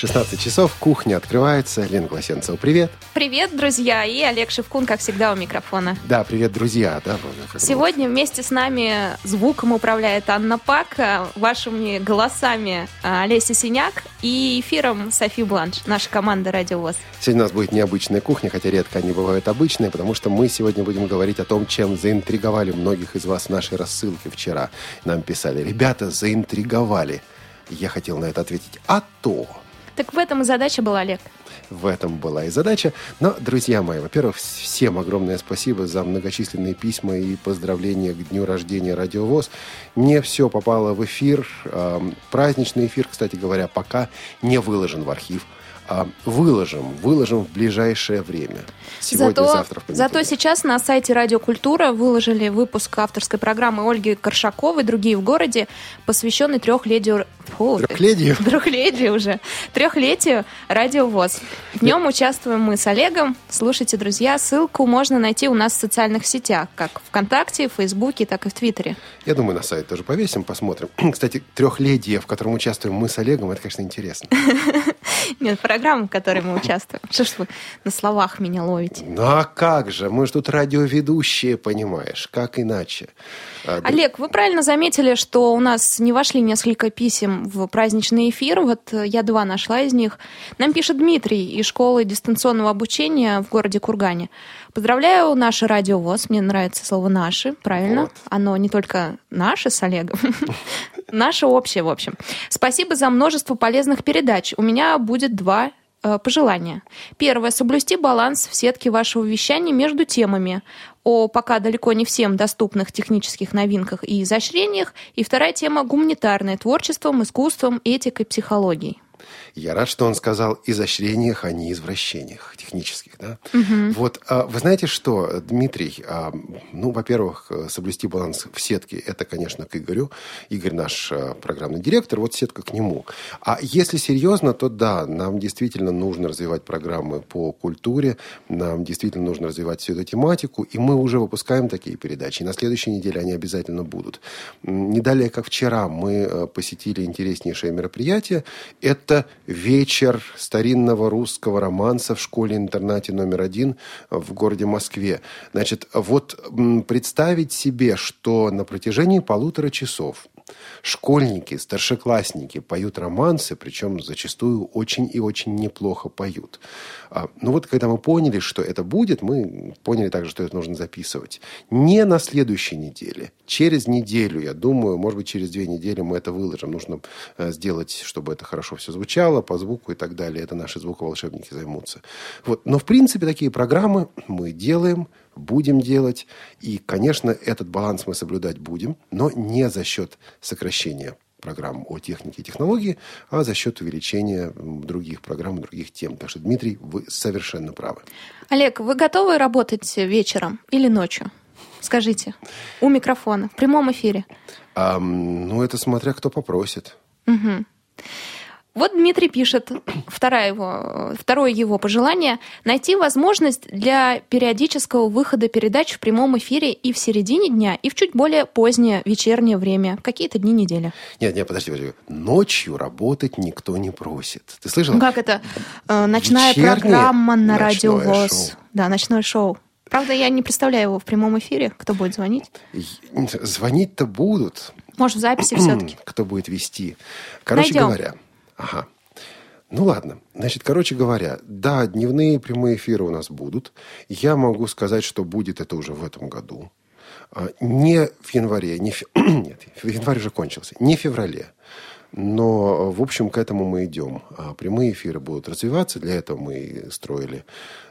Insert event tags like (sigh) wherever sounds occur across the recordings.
16 часов, кухня открывается. Лена Гласенцева, привет. Привет, друзья, и Олег Шевкун, как всегда, у микрофона. Да, привет, друзья. Да, Сегодня вместе с нами звуком управляет Анна Пак, а вашими голосами а, Олеся Синяк и эфиром Софи Бланш, наша команда «Радио ВОЗ». Сегодня у нас будет необычная кухня, хотя редко они бывают обычные, потому что мы сегодня будем говорить о том, чем заинтриговали многих из вас в нашей рассылке вчера. Нам писали, ребята, заинтриговали. Я хотел на это ответить, а то... Так в этом и задача была, Олег. В этом была и задача. Но, друзья мои, во-первых, всем огромное спасибо за многочисленные письма и поздравления к дню рождения Радиовоз. Не все попало в эфир. Праздничный эфир, кстати говоря, пока не выложен в архив. А, выложим, выложим в ближайшее время. Сегодня, зато, завтра. В зато сейчас на сайте Радиокультура выложили выпуск авторской программы Ольги Коршаковой «Другие в городе», посвященный трехлетию... Фу, трехлетию? (laughs) Трехлетию уже. Трехлетию Радио ВОЗ. В нем Нет. участвуем мы с Олегом. Слушайте, друзья, ссылку можно найти у нас в социальных сетях, как ВКонтакте, в Фейсбуке, так и в Твиттере. Я думаю, на сайт тоже повесим, посмотрим. (clears throat) Кстати, трехлетие, в котором участвуем мы с Олегом, это, конечно, интересно. (laughs) (laughs) Нет, программа, в которой мы участвуем. Что ж вы на словах меня ловите? Ну а как же? Мы же тут радиоведущие, понимаешь? Как иначе? А, Олег, вы правильно заметили, что у нас не вошли несколько писем в праздничный эфир. Вот э, я два нашла из них. Нам пишет Дмитрий из школы дистанционного обучения в городе Кургане. Поздравляю наше радио ВОЗ. Мне нравится слово «наши», правильно? Вот. Оно не только наше с Олегом, (laughs) наше общее, в общем. Спасибо за множество полезных передач. У меня будет два Э, пожелания. Первое. Соблюсти баланс в сетке вашего вещания между темами о пока далеко не всем доступных технических новинках и изощрениях. И вторая тема – гуманитарное творчеством, искусством, этикой, психологией. Я рад, что он сказал изощрениях, а не извращениях технических. Да? Угу. Вот, а, вы знаете что, Дмитрий, а, ну, во-первых, соблюсти баланс в сетке, это, конечно, к Игорю. Игорь наш а, программный директор, вот сетка к нему. А если серьезно, то да, нам действительно нужно развивать программы по культуре, нам действительно нужно развивать всю эту тематику, и мы уже выпускаем такие передачи. И на следующей неделе они обязательно будут. Не далее, как вчера, мы посетили интереснейшее мероприятие. Это вечер старинного русского романса в школе-интернате номер один в городе Москве. Значит, вот представить себе, что на протяжении полутора часов школьники, старшеклассники поют романсы, причем зачастую очень и очень неплохо поют. А, ну вот, когда мы поняли, что это будет, мы поняли также, что это нужно записывать. Не на следующей неделе, через неделю, я думаю, может быть, через две недели мы это выложим. Нужно э, сделать, чтобы это хорошо все звучало, по звуку и так далее. Это наши звуковолшебники займутся. Вот. Но, в принципе, такие программы мы делаем, будем делать. И, конечно, этот баланс мы соблюдать будем, но не за счет сокращения программ о технике и технологии, а за счет увеличения других программ, других тем. Так что, Дмитрий, вы совершенно правы. Олег, вы готовы работать вечером или ночью? Скажите, у микрофона, в прямом эфире. А, ну, это смотря кто попросит. Угу. Вот Дмитрий пишет, второе его, второе его пожелание, найти возможность для периодического выхода передач в прямом эфире и в середине дня, и в чуть более позднее вечернее время, какие-то дни недели. Нет, нет, подожди, подожди. Ночью работать никто не просит. Ты слышал? Ну, как это? Э, ночная Вечернее программа на радио ВОЗ. Да, ночное шоу. Правда, я не представляю его в прямом эфире. Кто будет звонить? Звонить-то будут. Может, в записи все-таки. (clears throat) Кто будет вести. Короче Найдем. говоря, Ага. Ну ладно. Значит, короче говоря, да, дневные прямые эфиры у нас будут. Я могу сказать, что будет это уже в этом году. А, не в январе, не в... (clears throat) нет, январь уже кончился, не в феврале. Но, в общем, к этому мы идем. А прямые эфиры будут развиваться. Для этого мы строили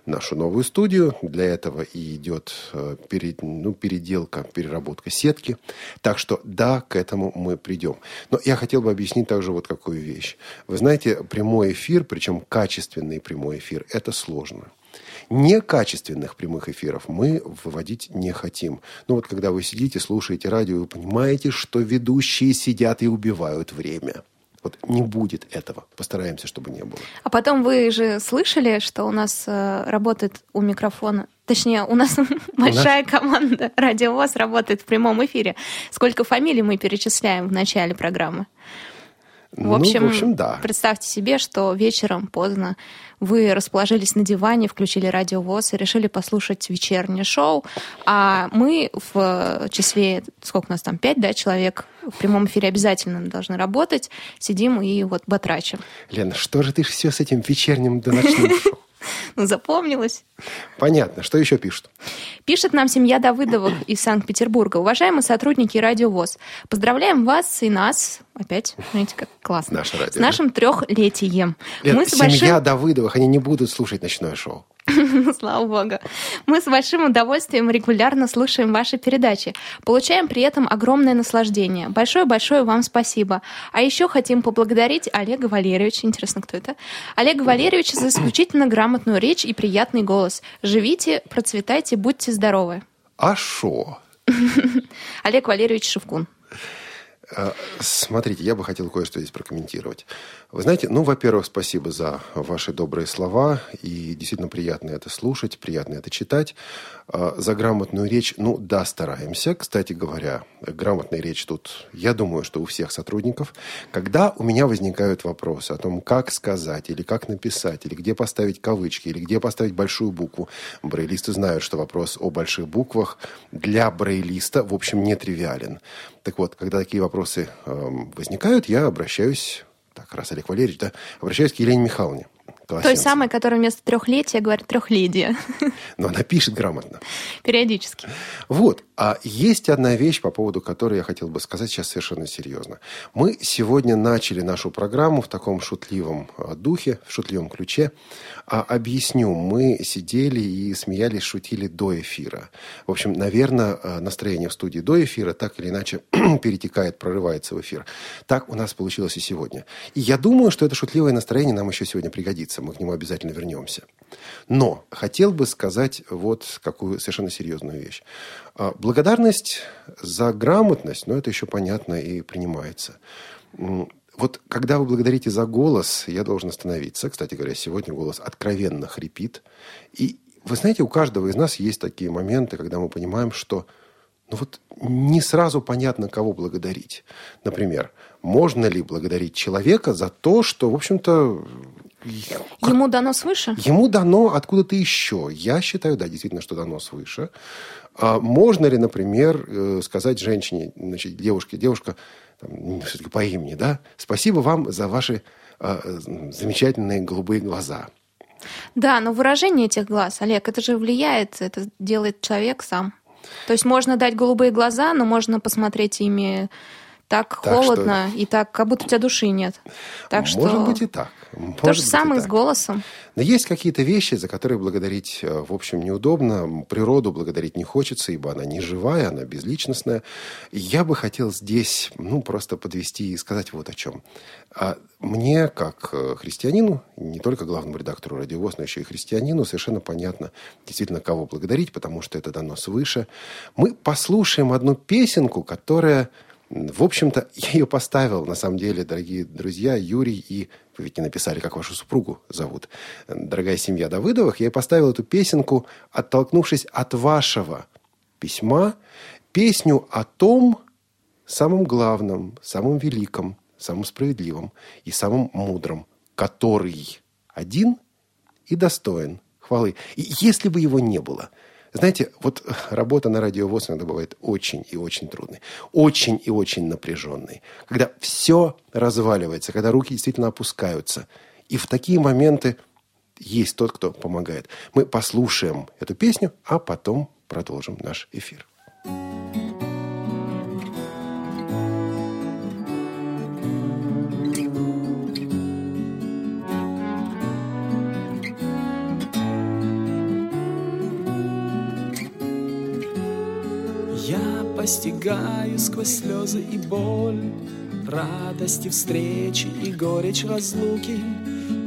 нашу новую студию. Для этого и идет э, перед, ну, переделка, переработка сетки. Так что, да, к этому мы придем. Но я хотел бы объяснить также вот какую вещь. Вы знаете, прямой эфир, причем качественный прямой эфир, это сложно некачественных прямых эфиров мы выводить не хотим. Ну вот когда вы сидите, слушаете радио, вы понимаете, что ведущие сидят и убивают время. Вот не будет этого. Постараемся, чтобы не было. А потом вы же слышали, что у нас э, работает у микрофона Точнее, у нас (laughs) большая команда Радио ВОЗ работает в прямом эфире. Сколько фамилий мы перечисляем в начале программы? В общем, ну, в общем, да. представьте себе, что вечером поздно вы расположились на диване, включили радио ВОЗ и решили послушать вечернее шоу, а мы в числе, сколько у нас там, пять, да, человек в прямом эфире обязательно должны работать, сидим и вот батрачим. Лена, что же ты все с этим вечерним до ночным шоу? (laughs) Ну, запомнилось. Понятно. Что еще пишут? Пишет нам семья Давыдовых из Санкт-Петербурга. Уважаемые сотрудники Радио ВОЗ, поздравляем вас и нас, опять, знаете, как классно, Наше радио, с нашим трехлетием. Лен, Мы с семья большим... Давыдовых, они не будут слушать ночное шоу. (laughs) Слава богу. Мы с большим удовольствием регулярно слушаем ваши передачи. Получаем при этом огромное наслаждение. Большое-большое вам спасибо. А еще хотим поблагодарить Олега Валерьевича. Интересно, кто это? Олега Валерьевича за исключительно грамотную речь и приятный голос. Живите, процветайте, будьте здоровы. А шо? (laughs) Олег Валерьевич Шевкун. Э, Смотрите, я бы хотел кое-что здесь прокомментировать. Вы знаете, ну, во-первых, спасибо за ваши добрые слова. И действительно приятно это слушать, приятно это читать. А, За грамотную речь, ну, да, стараемся. Кстати говоря, грамотная речь тут, я думаю, что у всех сотрудников. Когда у меня возникают вопросы о том, как сказать, или как написать, или где поставить кавычки, или где поставить большую букву, брейлисты знают, что вопрос о больших буквах для брейлиста, в общем, нетривиален. Так вот, когда такие вопросы эм, возникают, я обращаюсь так, раз Олег Валерьевич, да, обращаюсь к Елене Михайловне. Той самой, которая вместо трехлетия говорит трехледие. (laughs) Но она пишет грамотно. Периодически. Вот. А есть одна вещь, по поводу которой я хотел бы сказать сейчас совершенно серьезно. Мы сегодня начали нашу программу в таком шутливом а, духе, в шутливом ключе. А объясню. Мы сидели и смеялись, шутили до эфира. В общем, наверное, а, настроение в студии до эфира так или иначе (clears throat) перетекает, прорывается в эфир. Так у нас получилось и сегодня. И я думаю, что это шутливое настроение нам еще сегодня пригодится. Мы к нему обязательно вернемся. Но хотел бы сказать вот какую совершенно серьезную вещь. А, Благодарность за грамотность, ну, это еще понятно и принимается. Вот когда вы благодарите за голос, я должен остановиться. Кстати говоря, сегодня голос откровенно хрипит. И вы знаете, у каждого из нас есть такие моменты, когда мы понимаем, что ну вот не сразу понятно, кого благодарить. Например, можно ли благодарить человека за то, что, в общем-то, Ему дано свыше? Ему дано откуда-то еще. Я считаю, да, действительно, что дано свыше. А можно ли, например, э, сказать женщине, значит, девушке, девушка, там, все-таки по имени, да, спасибо вам за ваши а, замечательные голубые глаза. Да, но выражение этих глаз, Олег, это же влияет, это делает человек сам. То есть можно дать голубые глаза, но можно посмотреть ими так, Так холодно и так, как будто у тебя души нет. Так что Может быть и так. то Может же быть и самое с голосом. Но есть какие-то вещи, за которые благодарить, э, в общем, неудобно. Природу благодарить не хочется, ибо она не живая, она безличностная. Я бы хотел здесь, ну, просто подвести и сказать вот о чем. А Мне, как э, христианину, не только главному редактору «Радиовоз», но еще и христианину, совершенно понятно действительно, кого благодарить, потому что это дано свыше. Мы послушаем одну песенку, которая в общем-то, (laughs) я ее поставил, на самом деле, дорогие друзья, Юрий и... Вы ведь не написали, как вашу супругу зовут. Дорогая семья Давыдовых. Я поставил эту песенку, оттолкнувшись от вашего письма, песню о том самом главном, самом великом, самом справедливом и самом мудром, который один и достоин хвалы. И если бы его не было – знаете, вот работа на радиовоз иногда бывает очень и очень трудной, очень и очень напряженной, когда все разваливается, когда руки действительно опускаются. И в такие моменты есть тот, кто помогает. Мы послушаем эту песню, а потом продолжим наш эфир. Постигаю сквозь слезы и боль. Радости встречи и горечь разлуки.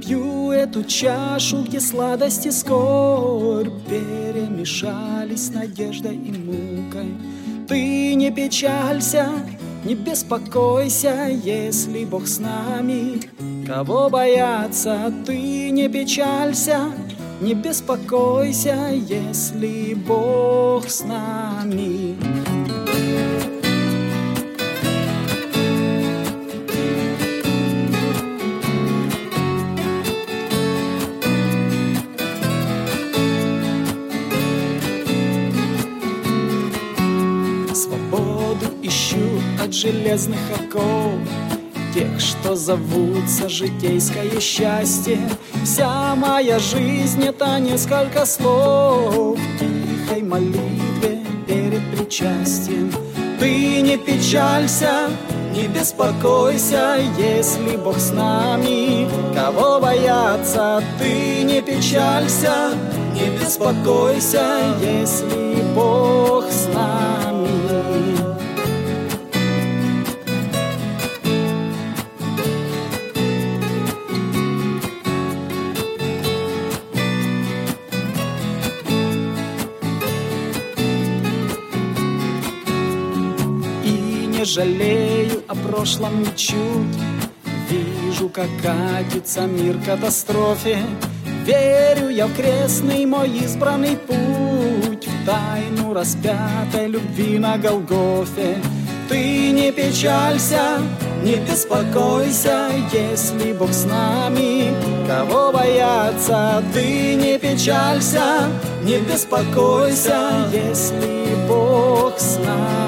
Пью эту чашу, где сладости скорбь Перемешались с надеждой и мукой. Ты не печалься, не беспокойся Если Бог с нами, кого бояться Ты не печалься, не беспокойся, если Бог с нами. Железных оков тех, что зовутся житейское счастье. Вся моя жизнь — это несколько слов тихой молитве перед причастием. Ты не печалься, не беспокойся, если Бог с нами. Кого бояться, ты не печалься, не беспокойся, если Бог жалею о прошлом ничуть Вижу, как катится мир катастрофе. Верю я в крестный мой избранный путь В тайну распятой любви на Голгофе. Ты не печалься, не беспокойся, если Бог с нами. Кого бояться, ты не печалься, не беспокойся, если Бог с нами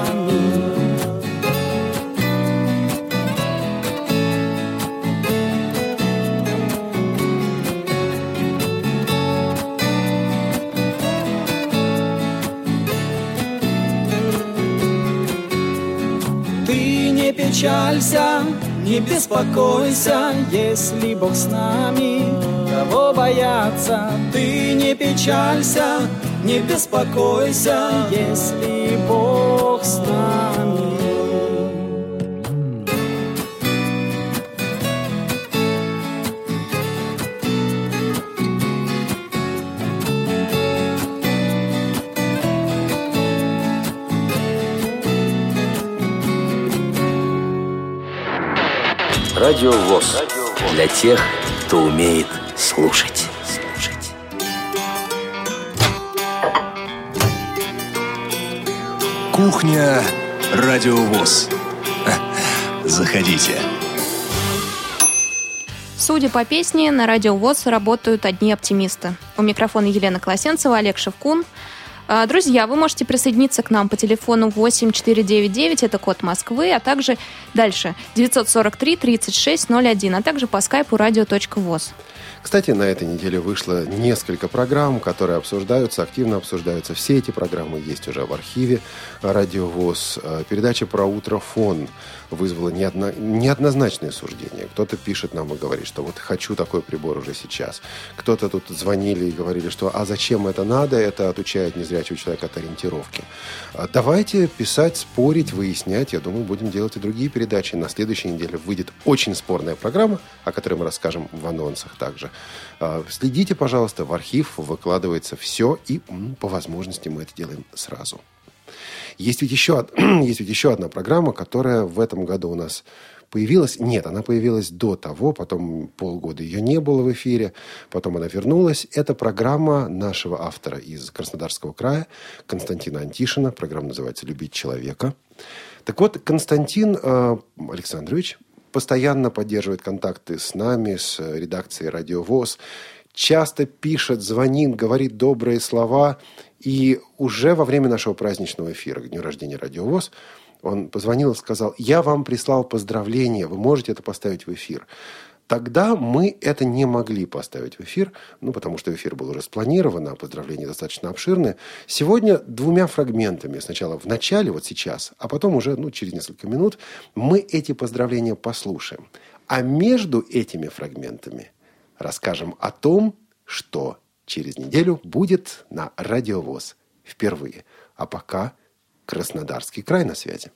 печалься, не беспокойся, если Бог с нами. Кого бояться, ты не печалься, не беспокойся, если Бог с нами. Радио ВОЗ. Для тех, кто умеет слушать. Кухня Радио ВОЗ. Заходите. Судя по песне, на Радио ВОЗ работают одни оптимисты. У микрофона Елена Колосенцева, Олег Шевкун – друзья, вы можете присоединиться к нам по телефону 8499, это код Москвы, а также дальше 943 3601, а также по скайпу radio.voz. Кстати, на этой неделе вышло несколько программ, которые обсуждаются, активно обсуждаются. Все эти программы есть уже в архиве Радиовоз. А, передача про утро фон вызвала неодно, неоднозначные суждения. Кто-то пишет нам и говорит, что вот хочу такой прибор уже сейчас. Кто-то тут звонили и говорили, что а зачем это надо, это отучает незрячего человека от ориентировки. А давайте писать, спорить, выяснять. Я думаю, будем делать и другие передачи. На следующей неделе выйдет очень спорная программа, о которой мы расскажем в анонсах также. А, следите, пожалуйста, в архив выкладывается все, и по возможности мы это делаем сразу. Есть ведь еще, (clears throat) есть ведь еще одна программа, которая в этом году у нас появилась. Нет, она появилась до того, потом полгода ее не было в эфире, потом она вернулась. Это программа нашего автора из Краснодарского края, Константина Антишина. Программа называется «Любить человека». Так вот, Константин э, Александрович постоянно поддерживает контакты с нами, с редакцией «Радио ВОЗ», часто пишет, звонит, говорит добрые слова – и уже во время нашего праздничного эфира к дню рождения Радиовоз он позвонил и сказал, я вам прислал поздравления, вы можете это поставить в эфир. Тогда мы это не могли поставить в эфир, ну, потому что эфир был уже а поздравления достаточно обширные. Сегодня двумя фрагментами, сначала в начале, вот сейчас, а потом уже, ну, через несколько минут, мы эти поздравления послушаем. А между этими фрагментами расскажем о том, что через неделю будет на Радиовоз впервые. А пока Краснодарский край на связи.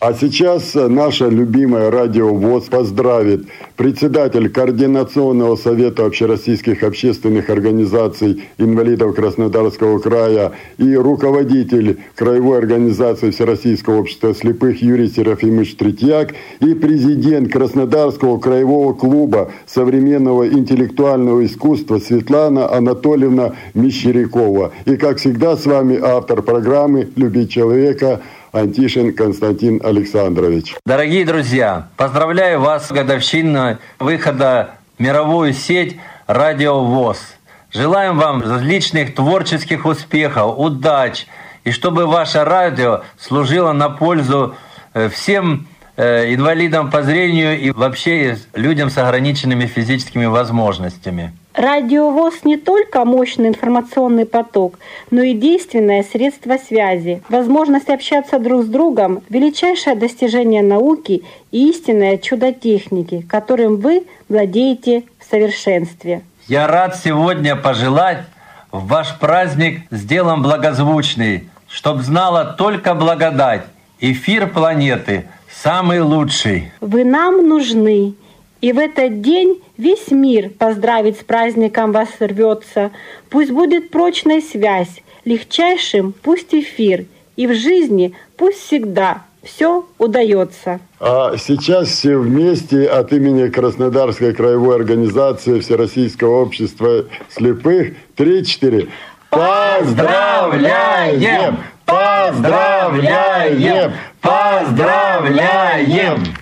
А сейчас наша любимая радио ВОЗ поздравит председатель Координационного совета общероссийских общественных организаций инвалидов Краснодарского края и руководитель Краевой организации Всероссийского общества слепых Юрий Серафимович Третьяк и президент Краснодарского краевого клуба современного интеллектуального искусства Светлана Анатольевна Мещерякова. И, как всегда, с вами автор программы «Любить человека» Антишин Константин Александрович. Дорогие друзья, поздравляю вас с годовщиной выхода в мировую сеть «Радио ВОЗ». Желаем вам различных творческих успехов, удач, и чтобы ваше радио служило на пользу э, всем э, инвалидам по зрению и вообще людям с ограниченными физическими возможностями. Радиовоз не только мощный информационный поток, но и действенное средство связи. Возможность общаться друг с другом – величайшее достижение науки и истинное чудо техники, которым вы владеете в совершенстве. Я рад сегодня пожелать в ваш праздник с делом благозвучный, чтоб знала только благодать, эфир планеты самый лучший. Вы нам нужны, и в этот день весь мир поздравить с праздником вас рвется. Пусть будет прочная связь, легчайшим пусть эфир, и в жизни пусть всегда все удается. А сейчас все вместе от имени Краснодарской краевой организации Всероссийского общества слепых три-четыре. Поздравляем! Поздравляем! Поздравляем!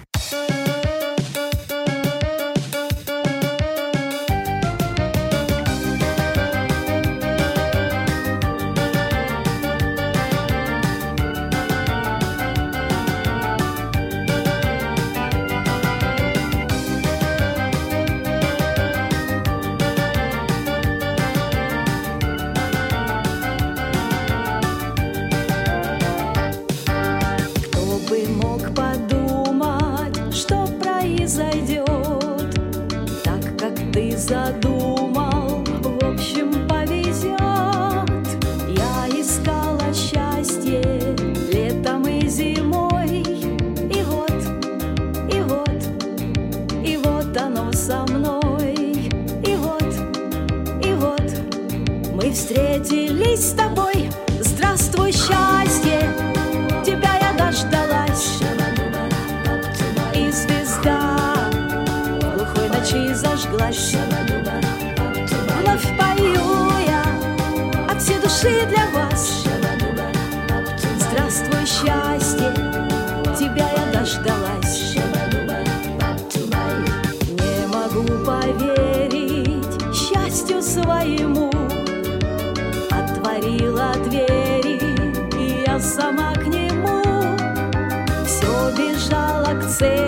sé.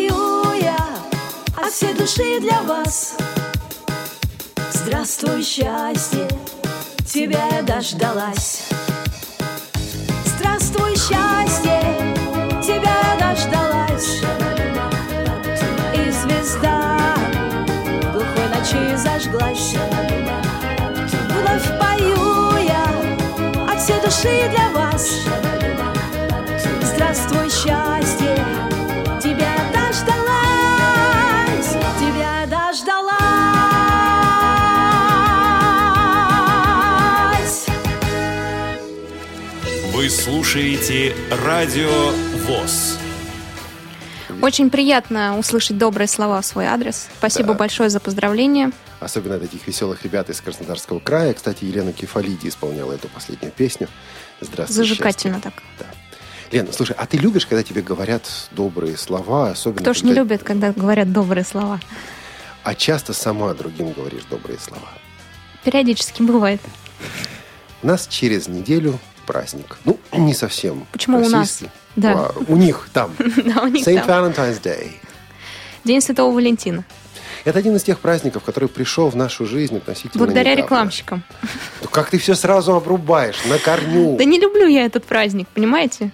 от всей души для вас. Здравствуй, счастье, тебя я дождалась. Здравствуй, счастье, тебя я дождалась. И звезда глухой ночи зажглась. Вновь пою я от всей души для вас слушаете Радио ВОЗ. Очень приятно услышать добрые слова в свой адрес. Спасибо Да. большое за поздравление. Особенно от этих веселых ребят из Краснодарского края. Кстати, Елена Кефалиди исполняла эту последнюю песню. Здравствуй, Зажигательно счастье. так. Да. Лена, слушай, а ты любишь, когда тебе говорят добрые слова, особенно Кто ж не когда- любит, когда говорят добрые слова? А часто сама другим говоришь добрые слова. Периодически бывает. У нас через неделю праздник. Ну, не совсем. Почему у нас? Да. А, у них там. (laughs) Да, у них Saint там. Valentine's Day. День Святого Валентина. Это один из тех праздников, который пришел в нашу жизнь относительно Благодаря недавно. рекламщикам. Ну, как ты все сразу обрубаешь, на корню. Да не люблю я этот праздник, понимаете?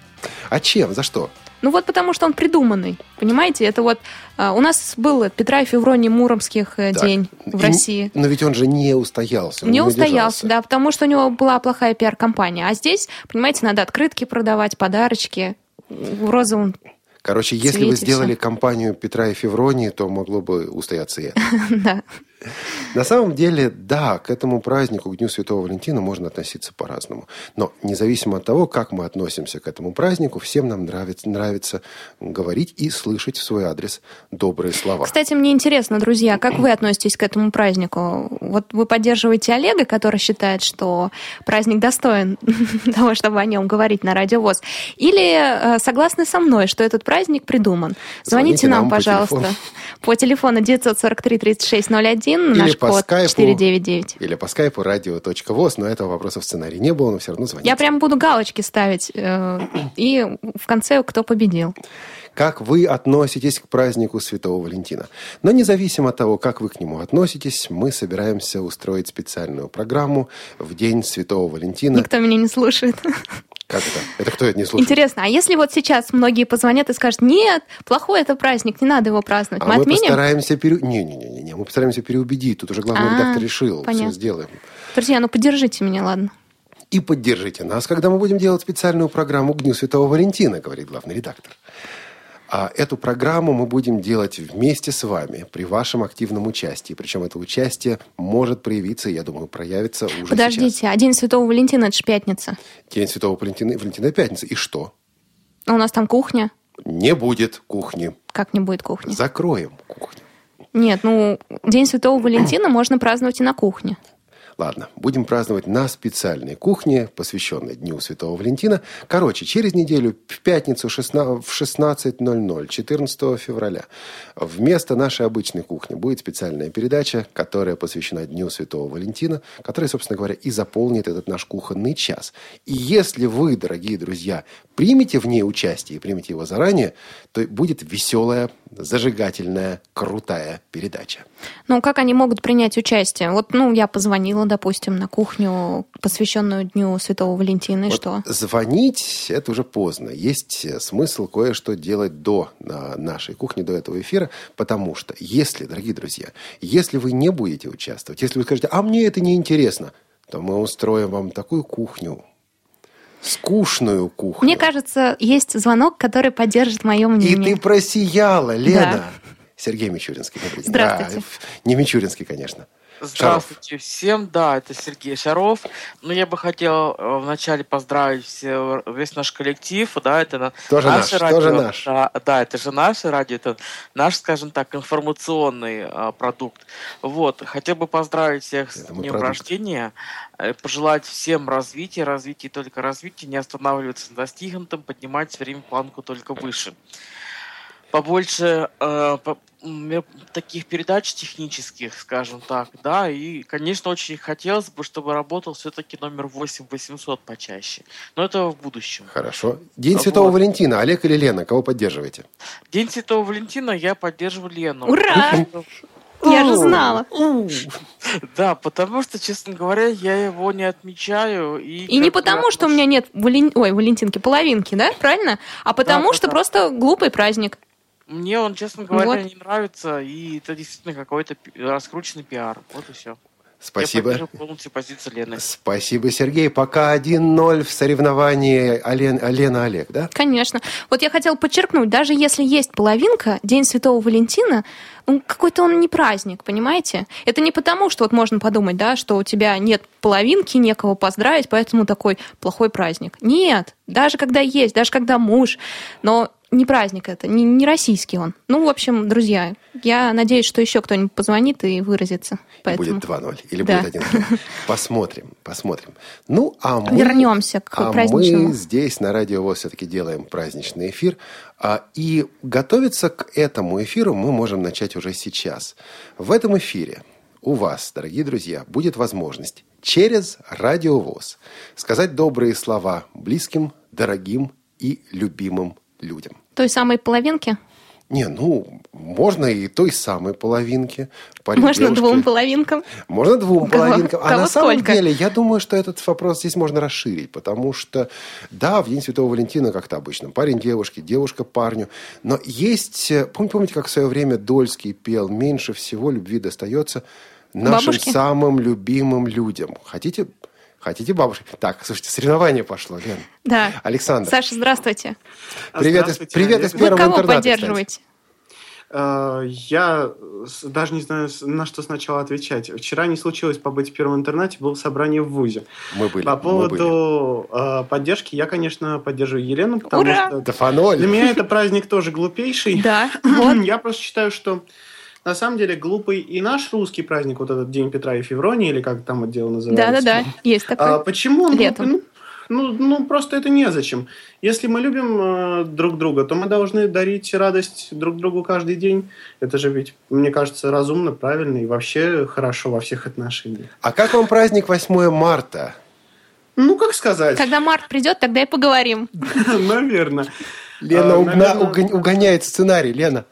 А чем? За что? Ну вот потому что он придуманный, понимаете? Это вот а, у нас был Петра и Февронии Муромских э, Так, день в и- России. Но ведь он же не устоялся. Не удержался. устоялся, да, потому что у него была плохая пиар-компания. А здесь, понимаете, надо открытки продавать, подарочки в розовом. Короче, если бы сделали всё. компанию Петра и Февронии, то могло бы устояться и это. (laughs) да. На самом деле, да, к этому празднику, к Дню Святого Валентина можно относиться по-разному. Но независимо от того, как мы относимся к этому празднику, всем нам нравится, нравится говорить и слышать в свой адрес добрые слова. Кстати, мне интересно, друзья, как вы относитесь к этому празднику? Вот вы поддерживаете Олега, который считает, что праздник достоин (laughs) того, чтобы о нем говорить на Радио ВОЗ? Или э, согласны со мной, что этот праздник придуман? Звоните, Звоните нам, нам по пожалуйста, телефону. по телефону 943 36 01, Или наш по код скайпу. 499. Или по скайпу radio.voz, но этого вопроса в сценарии не было, но все равно звоните. Я прям буду галочки ставить. э, и в конце кто победил. как вы относитесь к празднику Святого Валентина. Но независимо от того, как вы к нему относитесь, мы собираемся устроить специальную программу в День Святого Валентина. Никто меня не слушает. (laughs) Как это? Это кто это не слушает? Интересно, а если вот сейчас многие позвонят и скажут, нет, плохой это праздник, не надо его праздновать, А мы, мы отменим? постараемся пере... не, не, не, не, мы постараемся переубедить. Тут уже главный А, редактор решил, понятно. все сделаем. Друзья, ну поддержите меня, ладно. И поддержите нас, когда мы будем делать специальную программу к Дню Святого Валентина, говорит главный редактор. А эту программу мы будем делать вместе с вами при вашем активном участии. Причем это участие может проявиться, я думаю, проявится уже Подождите, сейчас. а День Святого Валентина это же пятница. День Святого Валентина, Валентина пятница. И что? А у нас там кухня. Не будет кухни. Как не будет кухни? Закроем кухню. Нет, ну, День Святого Валентина можно праздновать и на кухне. Ладно, будем праздновать на специальной кухне, посвященной Дню Святого Валентина. Короче, через неделю, в пятницу шестна- в 16.00, 14 февраля, вместо нашей обычной кухни будет специальная передача, которая посвящена Дню Святого Валентина, которая, собственно говоря, и заполнит этот наш кухонный час. И если вы, дорогие друзья, примете в ней участие и примете его заранее, то будет веселая, зажигательная, крутая передача. Ну, как они могут принять участие? Вот, ну, я позвонила, допустим, на кухню, посвященную Дню Святого Валентина, и Вот что? Звонить это уже поздно. Есть э, смысл кое-что делать до на нашей кухни, до этого эфира, потому что если, дорогие друзья, если вы не будете участвовать, если вы скажете, а мне это не интересно, то мы устроим вам такую кухню, скучную кухню. Мне кажется, есть звонок, который поддержит мое И мнение. ты просияла, Лена. Да. Сергей Мичуринский. Здравствуйте. Да, не Мичуринский, конечно. Здравствуйте всем, да, это Сергей Шаров. Ну, я бы хотел э, вначале поздравить все, весь наш коллектив, да, это на- Тоже наше наш, радио. тоже наш. Да, да, это же наше радио, это наш, скажем так, информационный а, продукт. Вот, хотел бы поздравить всех с Это мы днем продукт. рождения, э, пожелать всем развития, развития, только развития, не останавливаться на достигнутом, поднимать все время планку только выше побольше э, по- таких передач технических, скажем так, да, и, конечно, очень хотелось бы, чтобы работал все-таки номер 8800 почаще, но это в будущем. Хорошо. День Вот. Святого Валентина. Олег или Лена? Кого поддерживаете? День Святого Валентина я поддерживаю Лену. Ура! (laughs) Я же знала. Да, потому что, честно говоря, я его не отмечаю. И, И не потому, что у меня нет Вален- Ой, Валентинки, половинки, да, правильно? А потому, да, что да. просто глупый праздник. Мне он, честно говоря, Вот. не нравится, и это действительно какой-то раскрученный пиар. Вот и все. Спасибо. Я полностью позицию Лены. Спасибо, Сергей. Пока 1-0 в соревновании Ален, Алена Олег, да? Конечно. Вот я хотела подчеркнуть, даже если есть половинка, День Святого Валентина, ну, какой-то он не праздник, понимаете? Это не потому, что вот можно подумать, да, что у тебя нет половинки, некого поздравить, поэтому такой плохой праздник. Нет, даже когда есть, даже когда муж, но не праздник это, не, не российский он. Ну, в общем, друзья, я надеюсь, что еще кто-нибудь позвонит и выразится. Поэтому... И будет 2-0 или Да. будет 1 (laughs) Посмотрим, посмотрим. Ну, а мы... Вернемся к а праздничному. мы здесь на Радио ВОЗ все-таки делаем праздничный эфир. А, и готовиться к этому эфиру мы можем начать уже сейчас. В этом эфире у вас, дорогие друзья, будет возможность через Радио ВОЗ сказать добрые слова близким, дорогим и любимым людям. Той самой половинки? Не, ну, можно и той самой половинки. парень, Можно девушки. двум половинкам? Можно двум кого- половинкам. А кого на самом сколько? деле, я думаю, что этот вопрос здесь можно расширить, потому что, да, в День Святого Валентина как-то обычно. Парень девушке, девушка парню. Но есть... э, Помните, помните, как в свое время Дольский пел «Меньше всего любви достается нашим Бабушке? самым любимым людям». Хотите... Хотите бабушки? Так, слушайте, соревнование пошло, Лен. Да. Александр. Саша, здравствуйте. Привет, из, Здравствуйте, привет из Вы первого кого интерната, поддерживаете? Э, Я даже не знаю, на что сначала отвечать. Вчера не случилось побыть в первом интернате, было собрание в ВУЗе. кстати. Мы были. По поводу э, поддержки, я, конечно, поддерживаю Елену, потому Ура! что были. Да фаноль. для меня это праздник тоже глупейший. Да, (clears throat) вот. Я просто считаю, что на самом деле глупый и наш русский праздник, вот этот День Петра и Февронии, или как там это дело называется. Да-да-да, есть А такой. почему? Ну, Летом. Ну, ну, ну, просто это незачем. Если мы любим э, друг друга, то мы должны дарить радость друг другу каждый день. Это же ведь, мне кажется, разумно, правильно и вообще хорошо во всех отношениях. А как вам праздник 8 марта? Ну, как сказать? Когда март придет, тогда и поговорим. (laughs) Наверное. Лена А, угоняет сценарий, Лена.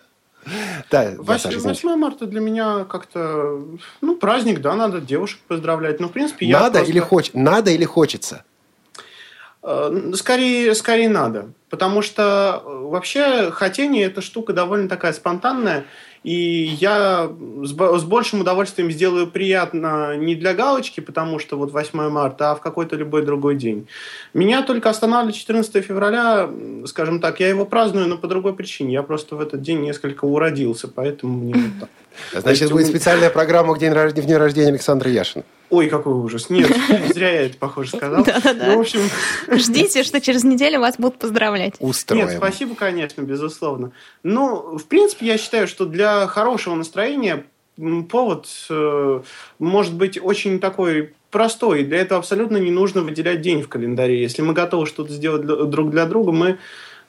(laughs) Да, да, Вось- Саша, извините. 8 марта для меня как-то, ну, праздник, да, надо девушек поздравлять. Ну, в принципе, я Надо просто- или хоч... Надо или хочется? Э, Скорее, скорее надо. Потому что э, вообще хотение это штука довольно такая спонтанная. И я с, бо- с большим удовольствием сделаю приятно не для галочки, потому что вот 8 марта, а в какой-то любой другой день. Меня только останавливает 14 февраля, скажем так, я его праздную, но по другой причине. Я просто в этот день несколько уродился, поэтому мне вот так. Значит, есть будет специальная программа к день, рож- в день рождения Александра Яшина. Ой, какой ужас. Нет, (laughs) зря я это, похоже, сказал. Да-да-да. Ну, в общем, (laughs) Ждите, что через неделю вас будут поздравлять. Устроим. Нет, спасибо, конечно, безусловно. Но, в принципе, я считаю, что для хорошего настроения повод э, может быть очень такой простой. Для этого абсолютно не нужно выделять день в календаре. Если мы готовы что-то сделать для- друг для друга, мы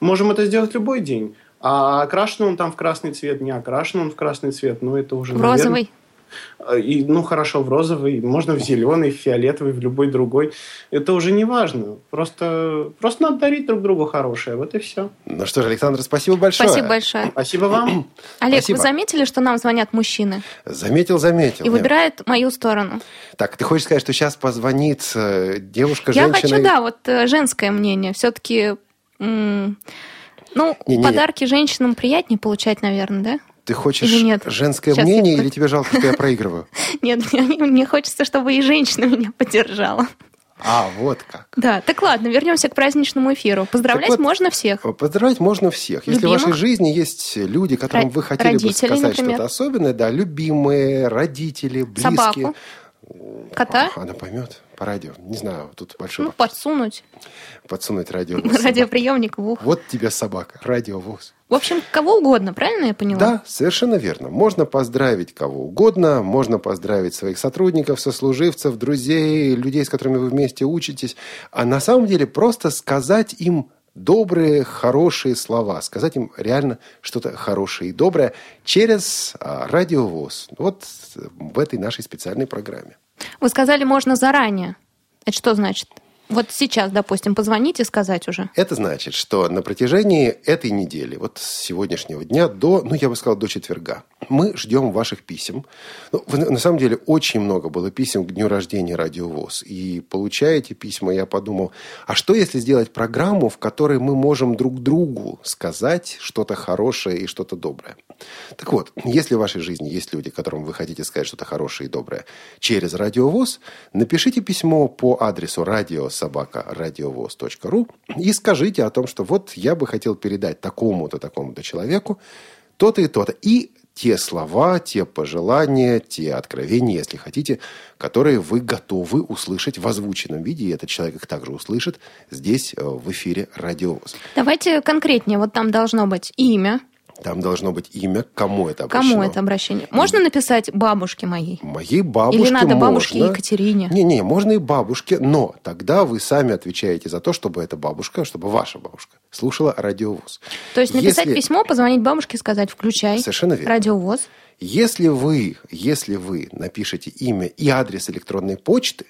можем это сделать любой день. А окрашен он там в красный цвет, не окрашен он в красный цвет, ну это уже... В наверное, розовый. И, ну, хорошо, в розовый, можно в зеленый, в фиолетовый, в любой другой. Это уже не важно. Просто, просто надо дарить друг другу хорошее. Вот и все. Ну что же, Александр, спасибо большое. Спасибо большое. Спасибо вам. Олег, Спасибо. вы заметили, что нам звонят мужчины Заметил, заметил. и Нет. выбирают мою сторону? Так, ты хочешь сказать, что сейчас позвонит э, девушка, Я женщина? хочу, и- да, вот э, женское мнение. Все-таки, ну, Не-не-не. подарки женщинам приятнее получать, наверное, да? Ты хочешь Или нет? женское Сейчас мнение я- или тебе жалко, что я проигрываю? (laughs) Нет, мне, хочется, чтобы и женщина меня поддержала. А, вот как. Да, так ладно, вернемся к праздничному эфиру. Поздравлять Так вот, можно всех. Поздравлять можно всех. Если Любимых? в вашей жизни есть люди, которым вы хотели бы родители, сказать например. что-то особенное, да, любимые, родители, близкие. Собаку. Кота? Она поймет по радио. Не знаю, тут большой Ну, вопрос. подсунуть Подсунуть радио. (laughs) Радиоприемник в ухо. Вот тебе собака, радио ВОЗ. В общем, кого угодно, правильно я поняла? Да, совершенно верно. Можно поздравить кого угодно, можно поздравить своих сотрудников, сослуживцев, друзей, людей, с которыми вы вместе учитесь. А на самом деле просто сказать им добрые, хорошие слова, сказать им реально что-то хорошее и доброе через а, радиовоз. Вот в этой нашей специальной программе. Вы сказали, можно заранее. Это что значит? Вот сейчас, допустим, позвонить и сказать уже. Это значит, что на протяжении этой недели, вот с сегодняшнего дня до, ну, я бы сказал, до четверга, Мы ждем ваших писем. Ну, на самом деле очень много было писем к дню рождения Радио ВОЗ. И получая эти письма, я подумал, а что если сделать программу, в которой мы можем друг другу сказать что-то хорошее и что-то доброе? Так вот, если в вашей жизни есть люди, которым вы хотите сказать что-то хорошее и доброе через Радио ВОЗ, напишите письмо по адресу радиособака.радиовоз.ру и скажите о том, что вот я бы хотел передать такому-то, такому-то человеку то-то и то-то. И те слова, те пожелания, те откровения, если хотите, которые вы готовы услышать в озвученном виде, и этот человек их также услышит здесь, э, в эфире «Радиовоз». Давайте конкретнее. Вот там должно быть имя, там должно быть имя, кому это обращено. Кому это обращение? Можно написать бабушке моей? Моей бабушке Или надо можно. бабушке Екатерине? Не-не, можно и бабушке, но тогда вы сами отвечаете за то, чтобы эта бабушка, чтобы ваша бабушка слушала радиовоз. То есть написать Если- письмо, позвонить бабушке, сказать «включай Совершенно верно. радиовоз». Если вы, если вы напишете имя и адрес электронной почты,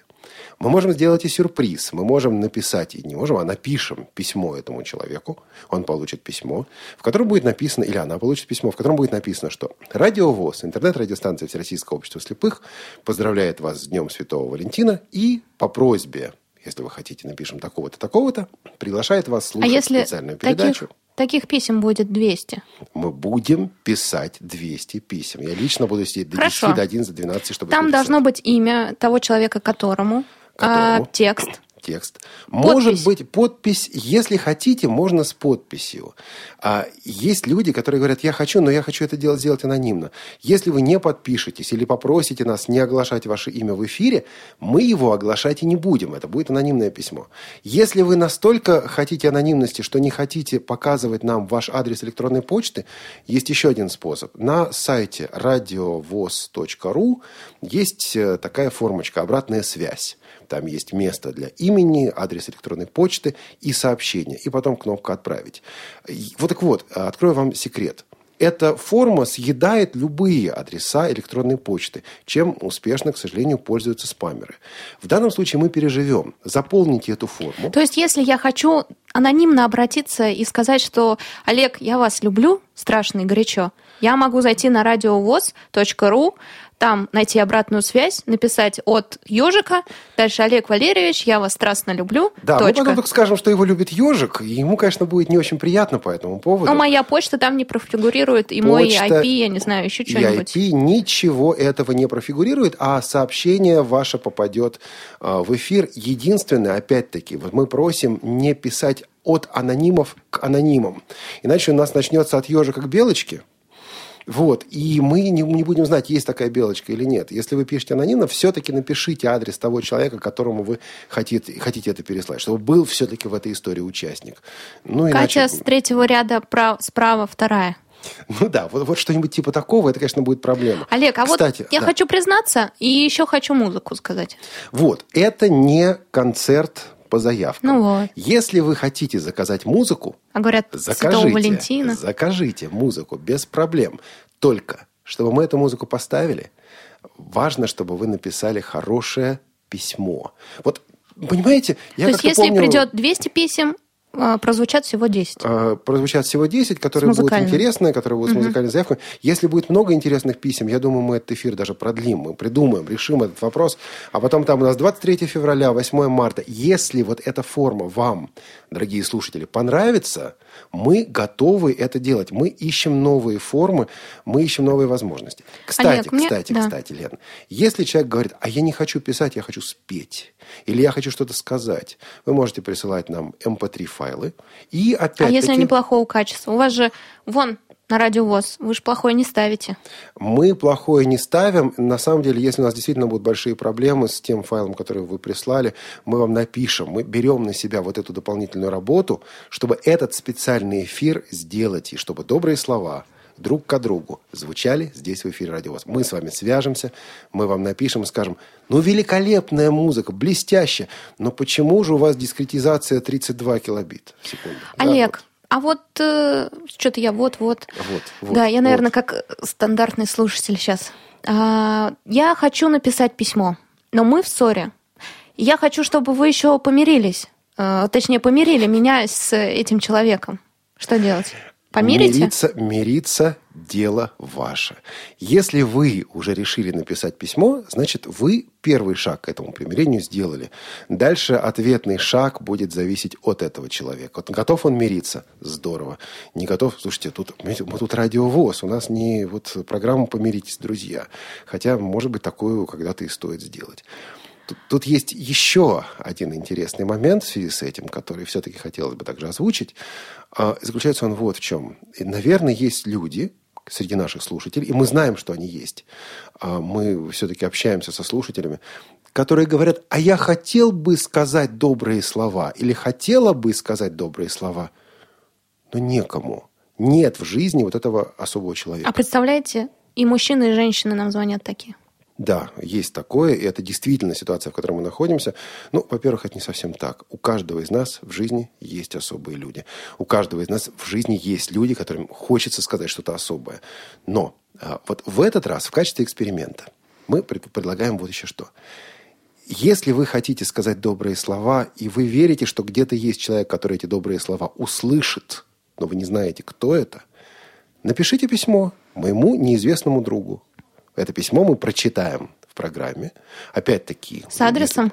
мы можем сделать и сюрприз. Мы можем написать, и не можем, а напишем письмо этому человеку. Он получит письмо, в котором будет написано, или она получит письмо, в котором будет написано, что Радиовоз, интернет-радиостанция Всероссийского общества слепых, поздравляет вас с Днем Святого Валентина и по просьбе, если вы хотите, напишем такого-то, такого-то, приглашает вас А слушать если специальную передачу. таких, таких писем будет 200? Мы будем писать 200 писем. Я лично буду сидеть до Хорошо. 10, до 11, до 12, чтобы Там должно быть имя того человека, которому, а, Которому? текст. Текст. Может быть, подпись, если хотите, можно с подписью. А есть люди, которые говорят, я хочу, но я хочу это делать, сделать анонимно. Если вы не подпишетесь или попросите нас не оглашать ваше имя в эфире, мы его оглашать и не будем. Это будет анонимное письмо. Если вы настолько хотите анонимности, что не хотите показывать нам ваш адрес электронной почты, есть еще один способ. На сайте радиовоз.ру есть э, такая формочка «Обратная связь». Там есть место для имени, адрес электронной почты и сообщения. И потом кнопка «Отправить». Вот так вот, открою вам секрет. Эта форма съедает любые адреса электронной почты, чем успешно, к сожалению, пользуются спамеры. В данном случае мы переживем. Заполните эту форму. То есть, если я хочу анонимно обратиться и сказать, что Олег, я вас люблю, страшно и горячо, я могу зайти на радиовоз.ру, там найти обратную связь, написать от ежика, дальше Олег Валерьевич, я вас страстно люблю, Да, мы точка. потом только скажем, что его любит ежик, и ему, конечно, будет не очень приятно по этому поводу. Но моя почта там не профигурирует, и мой Почта IP, я не знаю, еще что-нибудь. IP, ничего этого не профигурирует, а сообщение ваше попадет а, в эфир. Единственное, опять-таки, вот мы просим не писать от анонимов к анонимам. Иначе у нас начнется от ежика к белочке. Вот, и мы не, не будем знать, есть такая белочка или нет. Если вы пишете анонимно, все-таки напишите адрес того человека, которому вы хотите, хотите это переслать, чтобы был все-таки в этой истории участник. Ну, Катя иначе- с третьего ряда прав- справа вторая. Ну да, вот, вот что-нибудь типа такого, это, конечно, будет проблема. Олег, а Кстати, вот я да. хочу признаться и еще хочу музыку сказать. Вот, это не концерт по заявкам. Ну вот. Если вы хотите заказать музыку, А говорят, закажите, Валентина. закажите музыку без проблем. Только, чтобы мы эту музыку поставили, важно, чтобы вы написали хорошее письмо. Вот, понимаете, я То есть, если помню, придет 200 писем, прозвучат всего 10. э, прозвучат всего 10, которые С будут интересные, которые будут с Мгм. музыкальной заявкой. Если будет много интересных писем, я думаю, мы этот эфир даже продлим, мы придумаем, решим этот вопрос. А потом там у нас 23 февраля, 8 марта. Если вот эта форма вам, дорогие слушатели, понравится, мы готовы это делать. Мы ищем новые формы, мы ищем новые возможности. Кстати, Олег, мне- кстати, да. кстати, Лен, если человек говорит, а я не хочу писать, я хочу спеть, или я хочу что-то сказать, вы можете присылать нам mp3 файлы. И А опять-таки... если они плохого качества? У вас же, вон, на радио ВОЗ, вы же плохое не ставите. Мы плохое не ставим. На самом деле, если у нас действительно будут большие проблемы с тем файлом, который вы прислали, мы вам напишем. Мы берем на себя вот эту дополнительную работу, чтобы этот специальный эфир сделать, и чтобы добрые слова друг к другу звучали здесь в эфире Радио. Мы с вами свяжемся, мы вам напишем и скажем, ну, великолепная музыка, блестящая, но почему же у вас дискретизация 32 килобит в секунду? Да, Олег, а вот э, что-то я вот-вот. Вот, вот, да, я, вот. наверное, как э, стандартный слушатель сейчас. А, я хочу написать письмо, но мы в ссоре. Я хочу, чтобы вы еще помирились. Э, точнее, помирили меня с этим человеком. Что делать? Помирите? Мириться, мириться – дело ваше. Если вы уже решили написать письмо, значит, вы первый шаг к этому примирению сделали. Дальше ответный шаг будет зависеть от этого человека. Вот готов он мириться? Здорово. Не готов? Слушайте, тут, мы тут радиовоз, у нас не вот программа «Помиритесь, друзья». Хотя, может быть, такую когда-то и стоит сделать. Тут, тут есть еще один интересный момент в связи с этим, который все-таки хотелось бы также озвучить. А, заключается он вот в чем. Наверное, есть люди среди наших слушателей, и мы знаем, что они есть. А, мы все-таки общаемся со слушателями, которые говорят, а я хотел бы сказать добрые слова, или хотела бы сказать добрые слова, но некому. Нет в жизни вот этого особого человека. А представляете, и мужчины, и женщины нам звонят такие. Да, есть такое, и это действительно ситуация, в которой мы находимся. Ну, во-первых, это не совсем так. У каждого из нас в жизни есть особые люди. У каждого из нас в жизни есть люди, которым хочется сказать что-то особое. Но а, вот в этот раз, в качестве эксперимента, мы предлагаем вот еще что. Если вы хотите сказать добрые слова, и вы верите, что где-то есть человек, который эти добрые слова услышит, но вы не знаете, кто это, напишите письмо моему неизвестному другу, это письмо мы прочитаем в программе. Опять-таки... С адресом?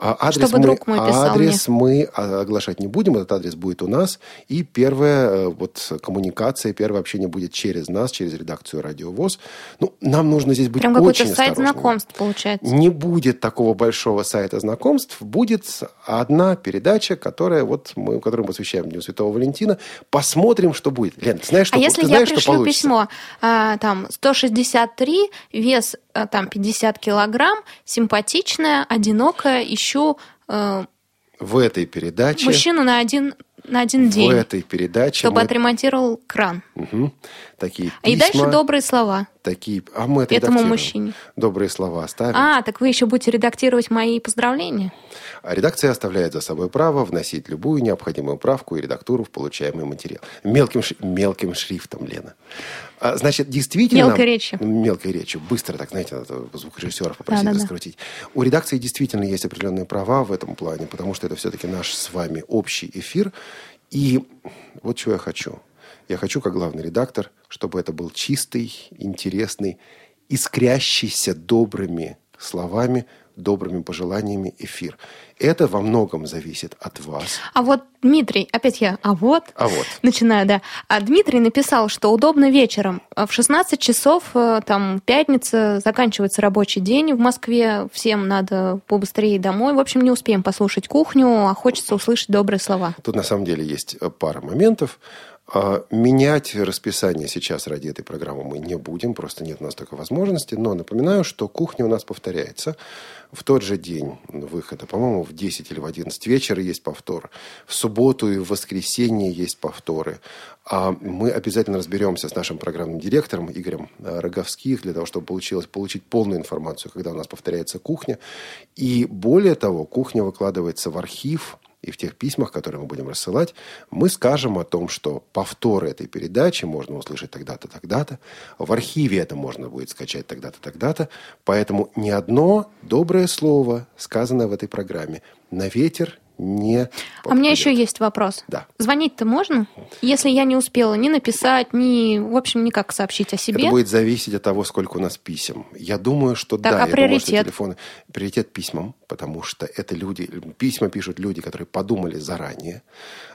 А адрес Чтобы мы, друг мой писал Адрес мне. мы оглашать не будем, этот адрес будет у нас. И первая э, вот коммуникация, первое общение будет через нас, через редакцию Радио ВОЗ. Ну, нам нужно здесь быть Прям очень какой-то сайт осторожными. знакомств получается. Не будет такого большого сайта знакомств, будет одна передача, которая вот мы, которую мы посвящаем Дню Святого Валентина. Посмотрим, что будет. Лен, ты знаешь, что, а если ты я знаешь, что пришлю письмо, а, там, 163, вес а, там 50 килограмм, симпатичная, одинокая, ищу э, В этой передаче... мужчину на один, на один В день, этой передаче чтобы мы- отремонтировал кран. Мгм. такие И письма, дальше добрые слова такие, а мы это этому мужчине. Добрые слова оставим. А, так вы еще будете редактировать мои поздравления? А редакция оставляет за собой право вносить любую необходимую правку и редактуру в получаемый материал. Мелким, шри- мелким шрифтом, Лена. А, значит, действительно... Мелкой речью. Мелкой режью. Быстро так, знаете, надо звукорежиссеров попросить Да-да-да. раскрутить. У редакции действительно есть определенные права в этом плане, потому что это все-таки наш с вами общий эфир. И вот чего я хочу. Я хочу, как главный редактор, чтобы это был чистый, интересный, искрящийся добрыми словами, добрыми пожеланиями эфир. Это во многом зависит от вас. А вот Дмитрий, опять я, а вот, А вот. (laughs) начинаю, да. А Дмитрий написал, что удобно вечером. А В 16 часов, э, там, пятница, заканчивается рабочий день в Москве, всем надо побыстрее домой. В общем, не успеем послушать кухню, а хочется услышать добрые слова. Тут на самом деле есть э, пара моментов. А, Менять расписание сейчас ради этой программы мы не будем, просто нет у нас такой возможности. Но напоминаю, что кухня у нас повторяется. В тот же день выхода, по-моему, в 10 или в 11 вечера есть повтор. В субботу и в воскресенье есть повторы. А мы обязательно разберемся с нашим программным директором Игорем э, Роговских для того, чтобы получилось получить полную информацию, когда у нас повторяется кухня. И более того, кухня выкладывается в архив и в тех письмах, которые мы будем рассылать, мы скажем о том, что повторы этой передачи можно услышать тогда-то, тогда-то. В архиве это можно будет скачать тогда-то, тогда-то. Поэтому ни одно доброе слово, сказанное в этой программе, на ветер не А у меня еще есть вопрос. Да. Звонить-то можно? Если я не успела ни написать, ни, в общем, никак сообщить о себе. Это будет зависеть от того, сколько у нас писем. Я думаю, что Так, да. а я думаю, что приоритет? телефоны... Приоритет письмам, потому что это люди... Письма пишут люди, которые подумали заранее.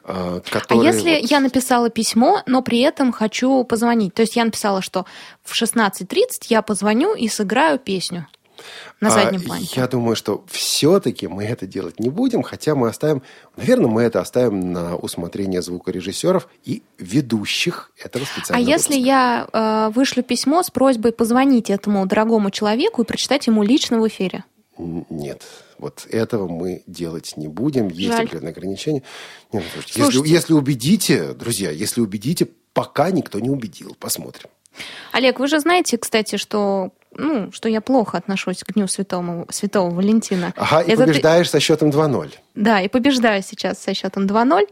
э, А которые если вот- я написала письмо, но при этом хочу позвонить? То есть я написала, что в 16.30 я позвоню и сыграю песню на А, заднем плане. Я думаю, что все-таки мы это делать не будем, хотя мы оставим, наверное, мы это оставим на усмотрение звукорежиссеров и ведущих этого А специального если выпуска. я э, вышлю письмо с просьбой позвонить этому дорогому человеку и прочитать ему лично в эфире? Нет, вот этого мы делать не будем. Есть Жаль. определенные ограничения. Не, ну, Слушайте. Если, если убедите, друзья, если убедите, пока никто не убедил. Посмотрим. Олег, вы же знаете, кстати, что ну, что я плохо отношусь к Дню Святому, Святого Валентина. Ага, и Это ты- побеждаешь со счетом 2-0. Да, и побеждаю сейчас со счетом 2-0.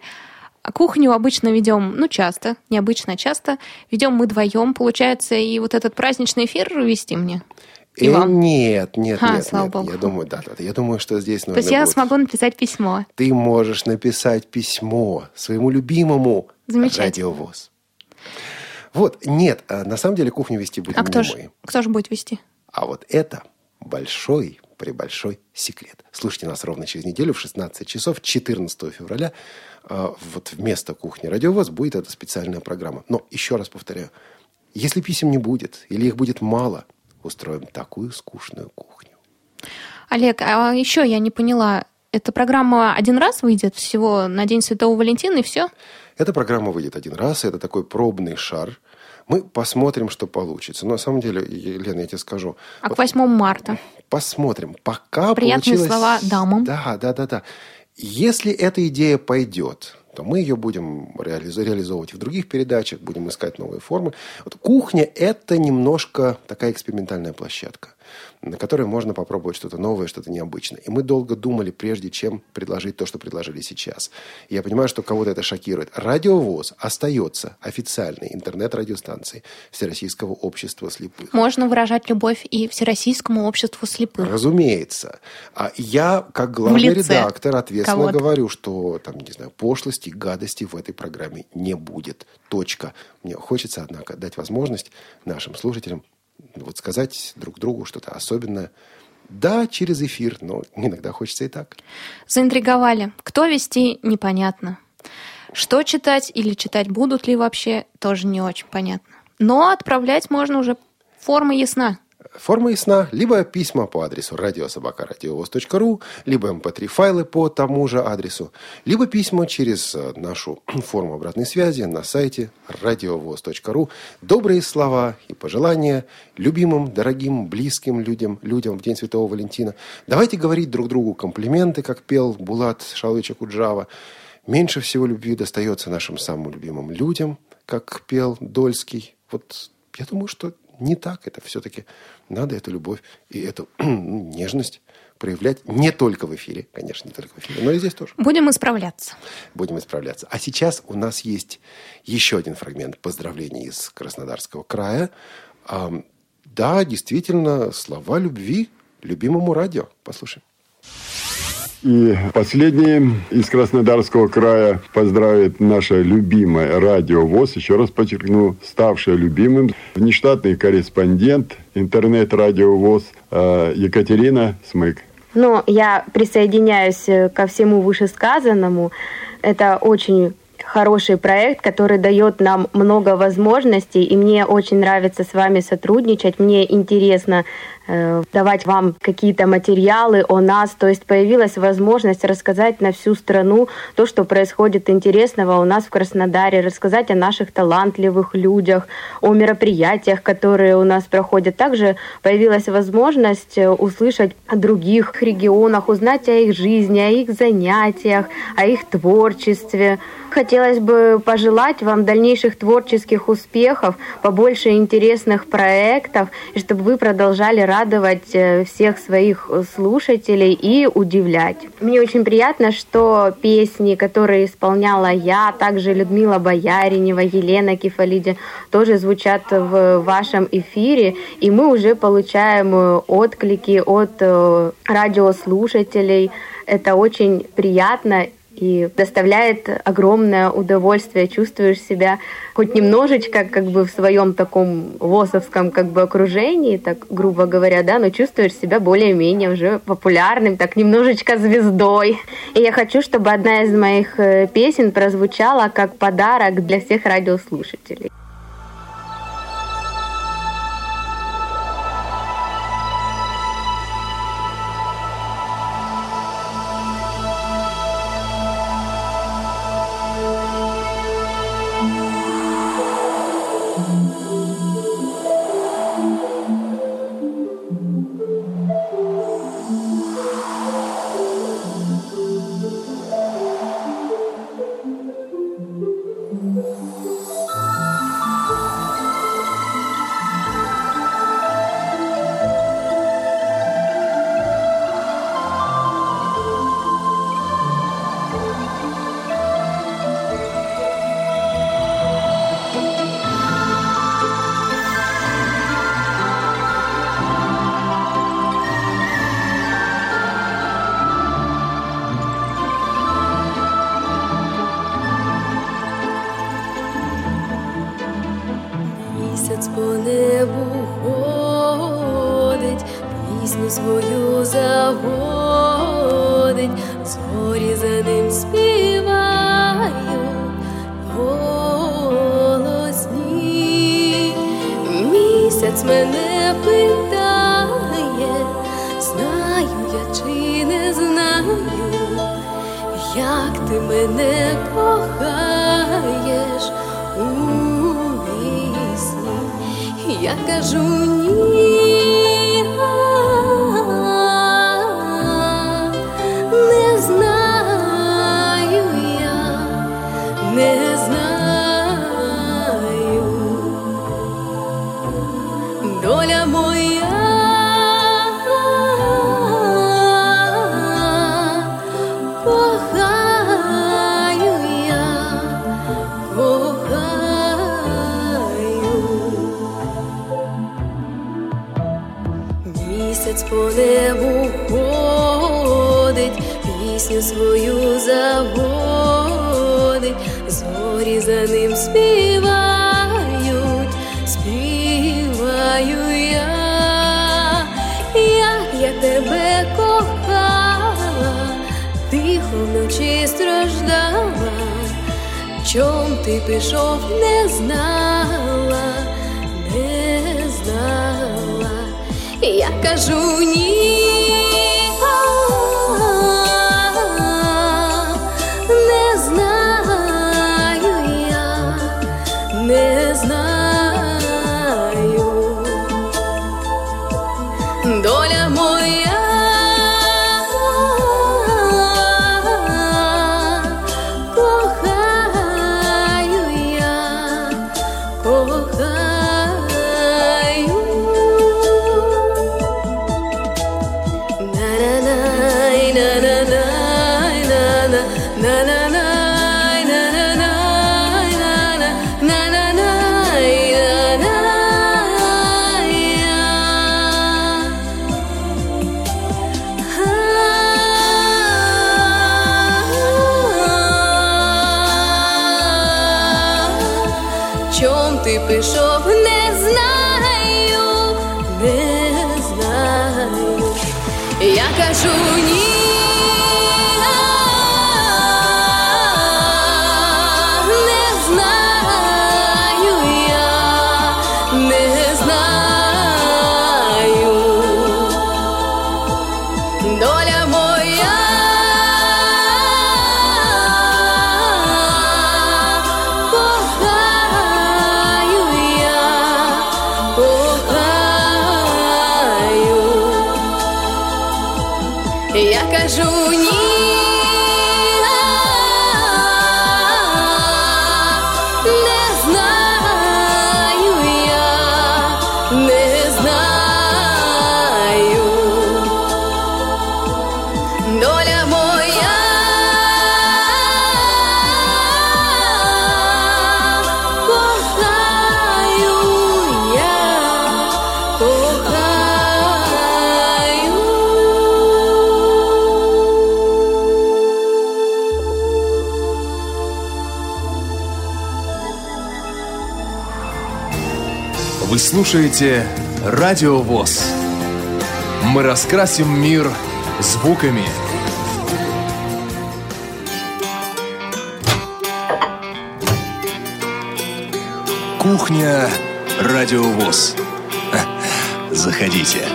А Кухню обычно ведем, ну, часто, необычно часто. Ведем мы вдвоем, получается, и вот этот праздничный эфир вести мне. И Э, вам. Нет, нет, А, нет, слава нет. богу. Я думаю, да, да, да. Я думаю, что здесь То нужно есть я будет- смогу написать письмо. Ты можешь написать письмо своему любимому радиовоз. Вот, нет, а на самом деле кухню вести будем А кто не же, мы. кто же будет вести? А вот это большой пребольшой секрет. Слушайте нас ровно через неделю в 16 часов 14 февраля. а, Вот вместо кухни радиовоз будет эта специальная программа. Но еще раз повторяю, если писем не будет или их будет мало, устроим такую скучную кухню. Олег, а еще я не поняла, эта программа один раз выйдет всего на День Святого Валентина и все? Эта программа выйдет один раз, это такой пробный шар. Мы посмотрим, что получится. Но на самом деле, Лена, я тебе скажу, А к 8 марта? посмотрим. Пока Приятные получилось... слова дамам. Да, да, да, да. Если эта идея пойдет, то мы ее будем реализ- реализовывать в других передачах, будем искать новые формы. Вот кухня – это немножко такая экспериментальная площадка, на которой можно попробовать что-то новое, что-то необычное. И мы долго думали, прежде чем предложить то, что предложили сейчас. И я понимаю, что кого-то это шокирует. Радиовоз остается официальной интернет-радиостанцией Всероссийского общества слепых. Можно выражать любовь и Всероссийскому обществу слепых. Разумеется. А я, как главный редактор, ответственно кого-то. говорю, что там, не знаю, пошлости, гадости в этой программе не будет. Точка. Мне хочется, однако, дать возможность нашим слушателям вот сказать друг другу что-то особенное. Да, через эфир, но иногда хочется и так. Заинтриговали. Кто вести, непонятно. Что читать или читать будут ли вообще, тоже не очень понятно. Но отправлять можно уже. Форма ясна. Форма ясна. Либо письма по адресу радиособакарадиовоз.ру, либо mp3-файлы по тому же адресу, либо письма через э, нашу (clears throat) форму обратной связи на сайте радиовоз.ру. Добрые слова и пожелания любимым, дорогим, близким людям, людям в День Святого Валентина. Давайте говорить друг другу комплименты, как пел Булат Шаловича Куджава. Меньше всего любви достается нашим самым любимым людям, как пел Дольский. Вот я думаю, что не так. Это все-таки надо эту любовь и эту (clears throat) нежность проявлять не только в эфире, конечно, не только в эфире, но и здесь тоже. Будем исправляться. Будем исправляться. А сейчас у нас есть еще один фрагмент поздравлений из Краснодарского края. Да, действительно, слова любви любимому радио. Послушаем. И последний из Краснодарского края поздравит наше любимое радио ВОЗ, еще раз подчеркну, ставшее любимым, внештатный корреспондент интернет-радио ВОЗ э, Екатерина Смык. Ну, я присоединяюсь э, ко всему вышесказанному. Это очень хороший проект, который дает нам много возможностей, и мне очень нравится с вами сотрудничать. Мне интересно давать вам какие-то материалы о нас. То есть появилась возможность рассказать на всю страну то, что происходит интересного у нас в Краснодаре, рассказать о наших талантливых людях, о мероприятиях, которые у нас проходят. Также появилась возможность э, услышать о других регионах, узнать о их жизни, о их занятиях, о их творчестве. Хотелось бы пожелать вам дальнейших творческих успехов, побольше интересных проектов, и чтобы вы продолжали радовать э, всех своих э, слушателей и удивлять. Мне очень приятно, что песни, которые исполняла я, также Людмила Бояринева, Елена Кефалиди, тоже звучат в вашем эфире, и мы уже получаем э, отклики от радиослушателей. Это очень приятно и доставляет огромное удовольствие. Чувствуешь себя хоть немножечко как бы в своем таком восовском как бы окружении, так грубо говоря, да, но чувствуешь себя более-менее уже популярным, так немножечко звездой. И я хочу, чтобы одна из моих э, песен прозвучала как подарок для всех радиослушателей. Знаю, доля моя. Кохаю я, кохаю. Місяць по небу ходить, пісню свою за ним співають, співаю я, як я тебе кохала, тихо вночі страждала, чом ти пішов, не знала, не знала. Я кажу ні. Я кажу ні. Слушаете Радио ВОЗ. Мы раскрасим мир звуками. Кухня Радио ВОЗ. (laughs) Заходите.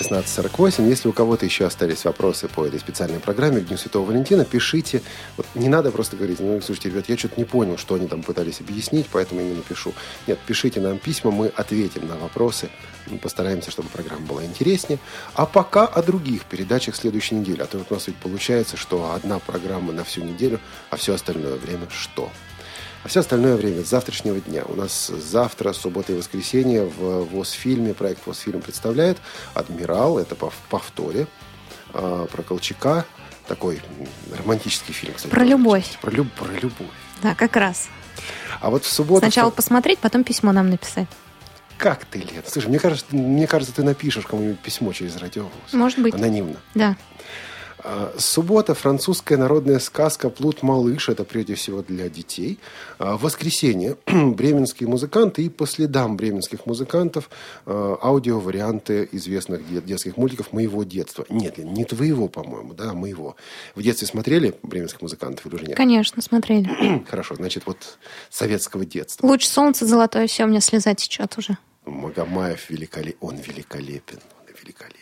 16.48. Если у кого-то еще остались вопросы по этой специальной программе к Дню Святого Валентина, пишите. Вот не надо просто говорить, ну, слушайте, ребят, я что-то не понял, что они там пытались объяснить, поэтому я не напишу. Нет, пишите нам письма, мы ответим на вопросы. Мы постараемся, чтобы программа была интереснее. А пока о других передачах следующей недели. А то вот у нас ведь получается, что одна программа на всю неделю, а все остальное время что? А все остальное время с завтрашнего дня. У нас завтра, суббота и воскресенье в ВОЗ-фильме, проект ВОЗ-фильм представляет «Адмирал», это по повторе, а, про Колчака, такой романтический фильм, кстати. Про любовь. Про, люб- про любовь. Да, как раз. А вот в субботу... Сначала посмотреть, потом письмо нам написать. Как ты, Лен? Слушай, мне кажется, мне кажется, ты напишешь кому-нибудь письмо через радиовоз. Может быть. Анонимно. Да. А, Суббота, французская народная сказка «Плут малыш» – это прежде всего для детей. А, Воскресенье, (clears throat) бременские музыканты и по следам бременских музыкантов а, аудиоварианты известных де- детских мультиков моего детства. Нет, не твоего, по-моему, да, моего. В детстве смотрели бременских музыкантов или уже нет? Конечно, смотрели. (clears throat) Хорошо, значит, вот советского детства. Луч солнца золотое, все, у меня слеза течет уже. Магомаев великолепен. Он великолепен. Он великолепен.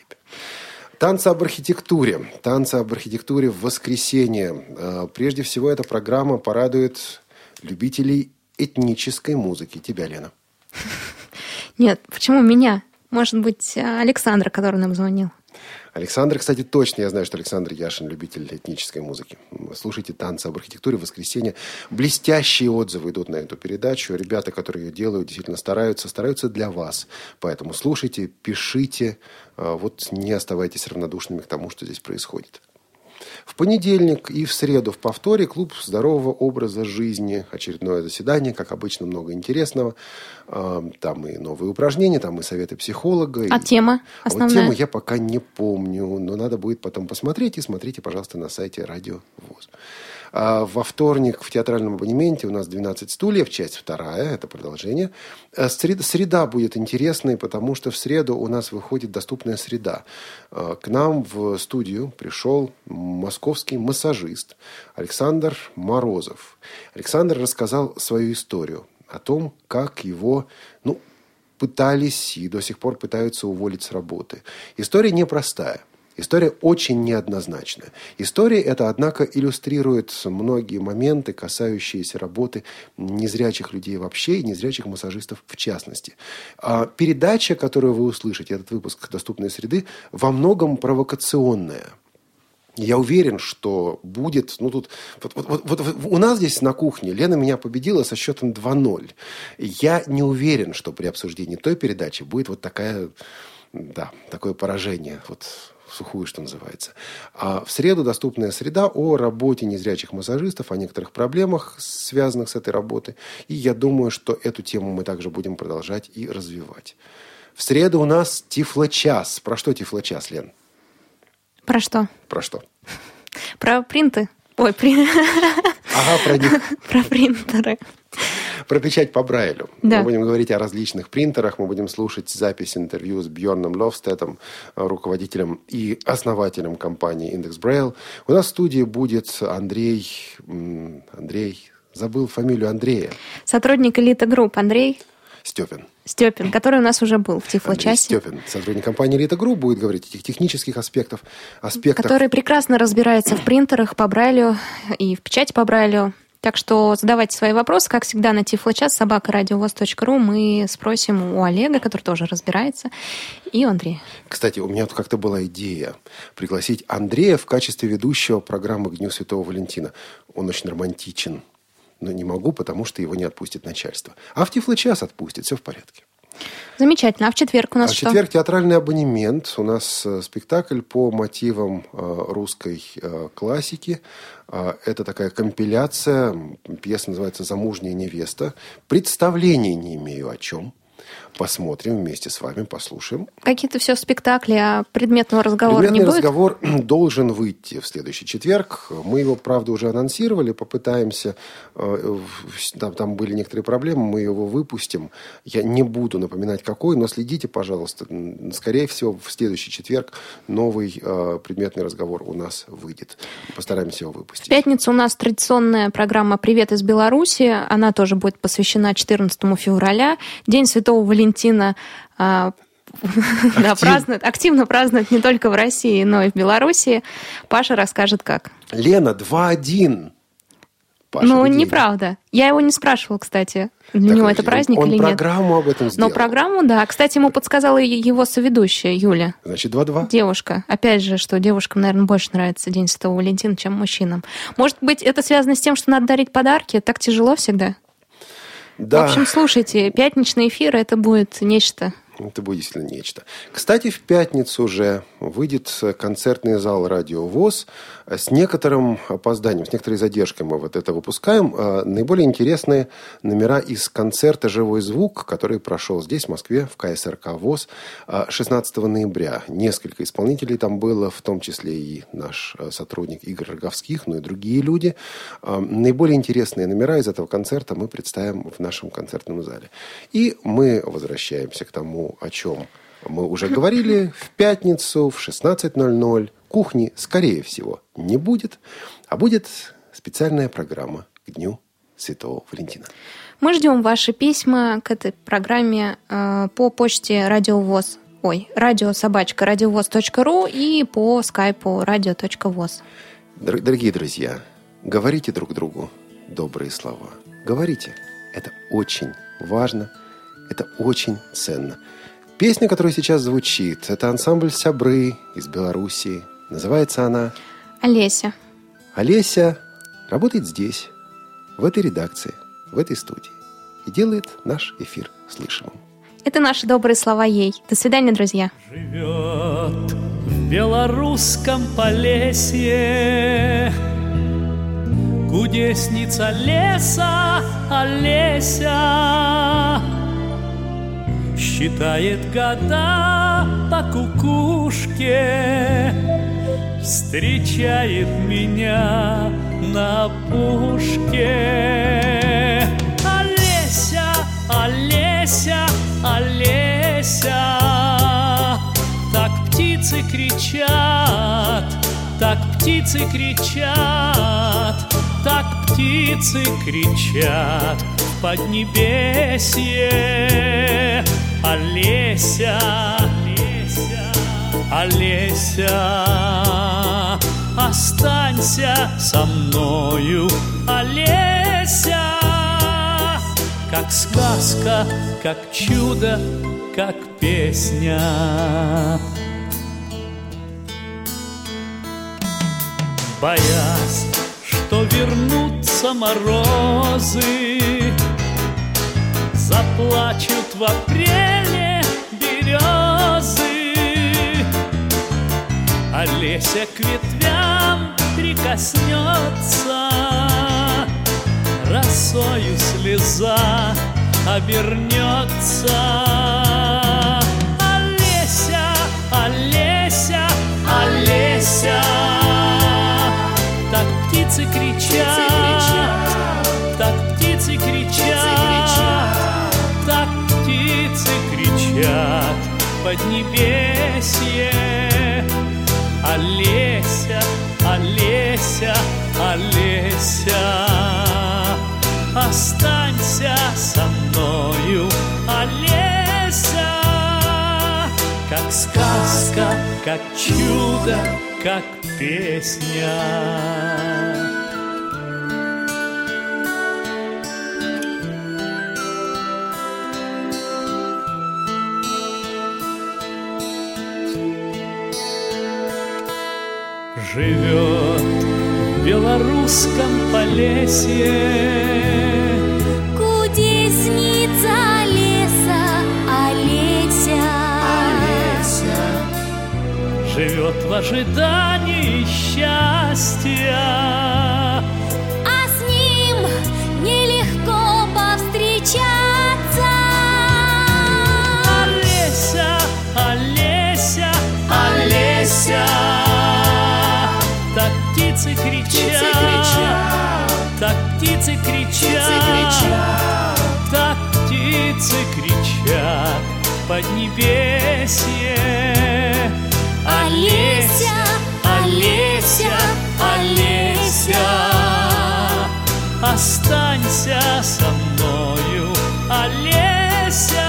Танцы об архитектуре. Танцы об архитектуре в воскресенье. Э, Прежде всего, эта программа порадует любителей этнической музыки. Тебя, Лена. (laughs) Нет, почему меня? Может быть, Александра, который нам звонил. Александр, кстати, точно, я знаю, что Александр Яшин любитель этнической музыки. Слушайте «Танцы об архитектуре» в воскресенье. Блестящие отзывы идут на эту передачу. Ребята, которые ее делают, действительно стараются, стараются для вас. Поэтому слушайте, пишите, э, вот не оставайтесь равнодушными к тому, что здесь происходит. В понедельник и в среду в повторе клуб здорового образа жизни. Очередное заседание, как обычно, много интересного. А, Там и новые упражнения, там и советы психолога. А и- тема А вот основная? тему я пока не помню, но надо будет потом посмотреть. И смотрите, пожалуйста, на сайте Радио ВОЗ. А Во вторник в театральном абонементе у нас 12 стульев, часть вторая, это продолжение. Сред- Среда будет интересной, потому что в среду у нас выходит доступная среда. А, К нам в студию пришел московский массажист Александр Морозов. Александр рассказал свою историю о том, как его, ну, пытались и до сих пор пытаются уволить с работы. История непростая. История очень неоднозначная. История эта, однако, иллюстрирует многие моменты, касающиеся работы незрячих людей вообще и незрячих массажистов в частности. А передача, которую вы услышите, этот выпуск «Доступной среды», во многом провокационная. Я уверен, что будет... Ну, тут... Вот, вот- вот- вот- у нас здесь на кухне Лена меня победила со счетом 2-0. Я не уверен, что при обсуждении той передачи будет вот такая... Да, такое поражение. Вот сухую, что называется. А в среду доступная среда о работе незрячих массажистов, о некоторых проблемах, связанных с этой работой. И я думаю, что эту тему мы также будем продолжать и развивать. В среду у нас Тифлочас. Про что Тифлочас, Лен? Про что? Про что? Про принты? Ой, при- Ага, про них. (laughs) про принтеры. Про печать по Брайлю. Да. Мы будем говорить о различных принтерах, мы будем слушать запись интервью с Бьорном Ловстедом, э, руководителем и основателем компании Index Braille. У нас в студии будет Андрей... Андрей... Забыл фамилию Андрея. Сотрудник Элита Групп Андрей Степин. Степин, который у нас уже был в Тифлочасе, Степин, сотрудник компании Элита Групп, будет говорить о тех технических аспектах, аспектах который прекрасно разбирается в принтерах по Брайлю и в печати по Брайлю. Так что задавайте свои вопросы, как всегда, на тифлочас собака радиовоз.ру. Мы спросим у Олега, который тоже разбирается, и у Андрея. Кстати, у меня тут как-то была идея пригласить Андрея в качестве ведущего программы «К Дню Святого Валентина». Он очень романтичен. Но не могу, потому что его не отпустит начальство. А в Тифло-час отпустит, все в порядке. Замечательно. А в четверг у нас а в что? четверг театральный абонемент. У нас э, спектакль по мотивам э, русской э, классики. Э, это такая компиляция. Пьеса называется «Замужняя невеста». Представления не имею о чем. Посмотрим вместе с вами, послушаем. Какие-то все спектакли, а предметного разговора Предметный не будет? разговор должен выйти в следующий четверг. Мы его, правда, уже анонсировали, попытаемся. э, в- Там, там были некоторые проблемы, мы его выпустим. Я не буду напоминать, какой, но следите, пожалуйста. Скорее всего, в следующий четверг новый э, предметный разговор у нас выйдет. Постараемся его В выпустить. пятницу у нас традиционная программа «Привет из Беларуси». Она тоже будет посвящена 14 февраля. День Святого Валентина а, да, празднуют, активно празднуют не только в России, но и в Беларуси. Паша расскажет, как. Лена, 2-1. Паша, ну, где? неправда. Я его не спрашивала, кстати, для Так, него это он- праздник он или нет. программу об этом сделал. Но программу, да. Кстати, ему подсказала его соведущая Юля. Значит, 2-2. Девушка. Опять же, что девушкам, наверное, больше нравится День Святого Валентина, чем мужчинам. Может быть, это связано с тем, что надо дарить подарки? Так тяжело всегда. Да. В общем, слушайте, пятничный эфир это будет нечто Это будет действительно нечто. Кстати, в пятницу уже выйдет концертный зал «Радио ВОЗ» с некоторым опозданием, с некоторой задержкой мы вот это выпускаем. А, Наиболее интересные номера из концерта «Живой звук», который прошел здесь, в Москве, в КСРК ВОЗ 16 ноября. Несколько исполнителей там было, в том числе и наш а, сотрудник Игорь Роговских, ну и другие люди. А, Наиболее интересные номера из этого концерта мы представим в нашем концертном зале. И мы возвращаемся к тому, о чем мы уже говорили. В пятницу в 16.00 кухни, скорее всего, не будет, а будет специальная программа к Дню Святого Валентина. Мы ждем ваши письма к этой программе э, по почте радиовоз. Ой, радиособачка радиовоз.ру и по скайпу радио.воз. Дор- Дорогие друзья, говорите друг другу добрые слова. Говорите. Это очень важно, это очень ценно. Песня, которая сейчас звучит, это ансамбль «Сябры» из Белоруссии. Называется она Олеся. Олеся работает здесь, в этой редакции, в этой студии. И делает наш эфир слышимым. Это наши добрые слова ей. До свидания, друзья. живет в белорусском полесье Кудесница леса Олеся Считает года по кукушке Встречает меня на опушке Олеся, Олеся, Олеся Так птицы кричат, так птицы кричат Так птицы кричат в поднебесье. Олеся, Олеся, Олеся Останься со мною, Олеся. Как сказка, как чудо, как песня. Боясь, что вернутся морозы Заплачут в апреле березы. Олеся к ветвям прикоснется Росою слеза обернется. Олеся, Олеся, Олеся Так птицы кричат, так птицы кричат Так птицы кричат. В поднебесье Олеся, Олеся, Олеся Останься со мною, Олеся. Как сказка, как чудо, как песня живет в белорусском полесье. Кудесница леса Олеся. Живет в ожидании счастья. Птицы кричат, так птицы кричат в поднебесье. Олеся, Олеся, Олеся, останься со мною, Олеся,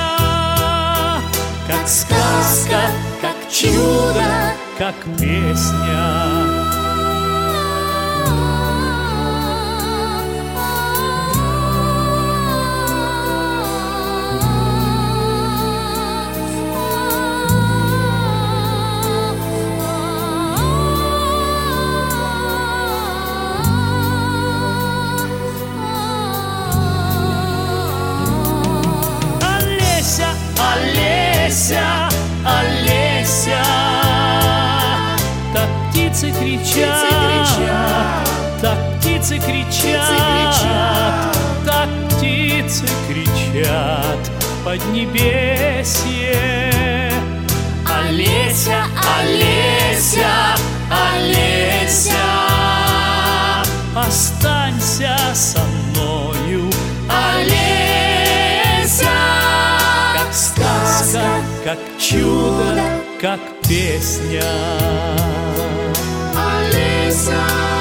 как сказка, как чудо, как песня. Кричат, так птицы кричат, так птицы кричат поднебесье. Олеся, Олеся, Олеся, останься со мною, Олеся, как сказка, как чудо, как песня. song.